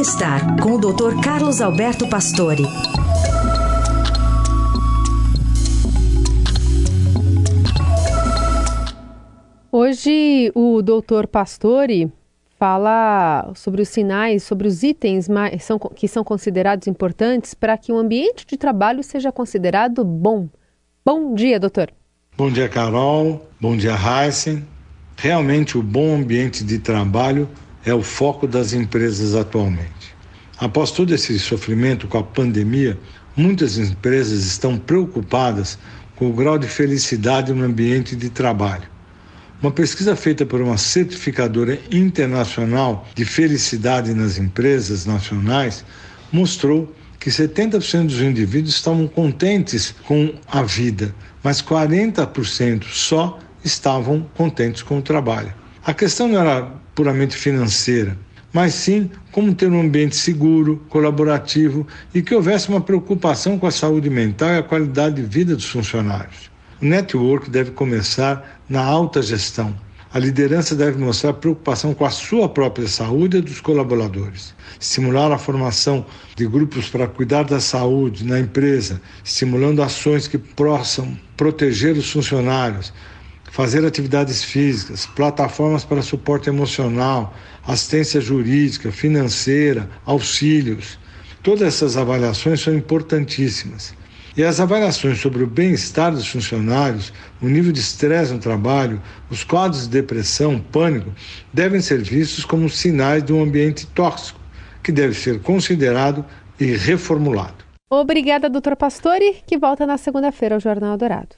Bem-estar com o Dr. Carlos Alberto Pastore. Hoje o Dr. Pastore fala sobre os sinais, sobre os itens que são considerados importantes para que o ambiente de trabalho seja considerado bom. Bom dia, doutor. Bom dia, Carol. Bom dia, Heisen. Realmente, o bom ambiente de trabalho é o foco das empresas atualmente. Após todo esse sofrimento com a pandemia, muitas empresas estão preocupadas com o grau de felicidade no ambiente de trabalho. Uma pesquisa feita por uma certificadora internacional de felicidade nas empresas nacionais mostrou que 70% dos indivíduos estavam contentes com a vida, mas 40% só estavam contentes com o trabalho. A questão não era puramente financeira, mas sim como ter um ambiente seguro, colaborativo e que houvesse uma preocupação com a saúde mental e a qualidade de vida dos funcionários. O network deve começar na alta gestão. A liderança deve mostrar preocupação com a sua própria saúde e dos colaboradores. Estimular a formação de grupos para cuidar da saúde na empresa, estimulando ações que possam proteger os funcionários, fazer atividades físicas, plataformas para suporte emocional, assistência jurídica, financeira, auxílios. Todas essas avaliações são importantíssimas. E as avaliações sobre o bem-estar dos funcionários, o nível de estresse no trabalho, os quadros de depressão, pânico, devem ser vistos como sinais de um ambiente tóxico, que deve ser considerado e reformulado. Obrigada, doutor Pastore, que volta na segunda-feira ao Jornal Dourado.